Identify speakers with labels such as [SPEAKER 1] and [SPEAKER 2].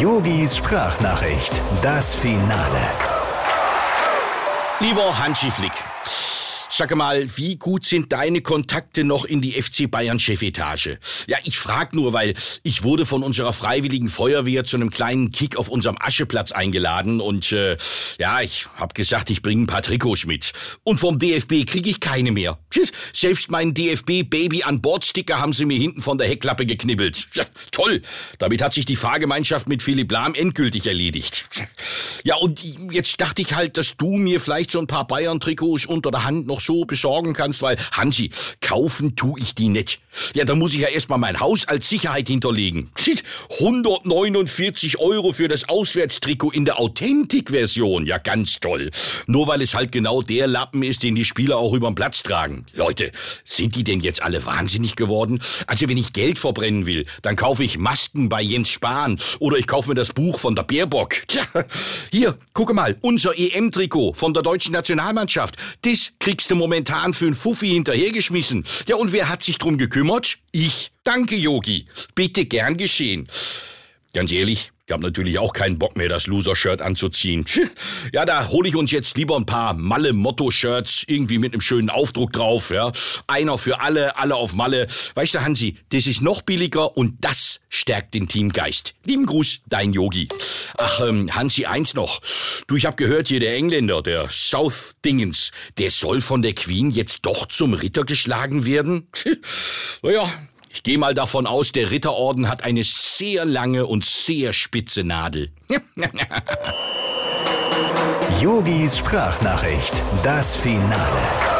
[SPEAKER 1] Yogis Sprachnachricht, das Finale.
[SPEAKER 2] Lieber Hansi Flick, sag mal, wie gut sind deine Kontakte noch in die FC Bayern Chefetage? Ja, ich frag nur, weil ich wurde von unserer freiwilligen Feuerwehr zu einem kleinen Kick auf unserem Ascheplatz eingeladen und äh, ja, ich hab gesagt, ich bringe ein paar Trikots mit. Und vom DFB krieg ich keine mehr. Selbst meinen DFB Baby an Bord Sticker haben sie mir hinten von der Heckklappe geknibbelt. Ja, toll. Damit hat sich die Fahrgemeinschaft mit Philipp Lahm endgültig erledigt. Ja, und jetzt dachte ich halt, dass du mir vielleicht so ein paar Bayern-Trikots unter der Hand noch so besorgen kannst, weil, Hansi, kaufen tu ich die nicht. Ja, da muss ich ja erstmal mein Haus als Sicherheit hinterlegen. 149 Euro für das Auswärtstrikot in der Authentik-Version. Ja, ganz toll. Nur weil es halt genau der Lappen ist, den die Spieler auch überm Platz tragen. Leute, sind die denn jetzt alle wahnsinnig geworden? Also, wenn ich Geld verbrennen will, dann kaufe ich Masken bei Jens Spahn oder ich kaufe mir das Buch von der Baerbock. Tja, hier, gucke mal, unser EM-Trikot von der deutschen Nationalmannschaft. Das kriegst du momentan für einen Fuffi hinterhergeschmissen. Ja, und wer hat sich drum gekümmert? Ich. Danke, Yogi. Bitte gern geschehen. Ganz ehrlich, ich habe natürlich auch keinen Bock mehr, das Loser-Shirt anzuziehen. Ja, da hole ich uns jetzt lieber ein paar Malle-Motto-Shirts, irgendwie mit einem schönen Aufdruck drauf, ja. Einer für alle, alle auf Malle. Weißt du, Hansi, das ist noch billiger und das stärkt den Teamgeist. Lieben Gruß, dein Yogi. Ach, ähm, Hansi, eins noch. Du, ich hab gehört, hier der Engländer, der South Dingens, der soll von der Queen jetzt doch zum Ritter geschlagen werden? naja, ich gehe mal davon aus, der Ritterorden hat eine sehr lange und sehr spitze Nadel.
[SPEAKER 1] Yogis Sprachnachricht, das Finale.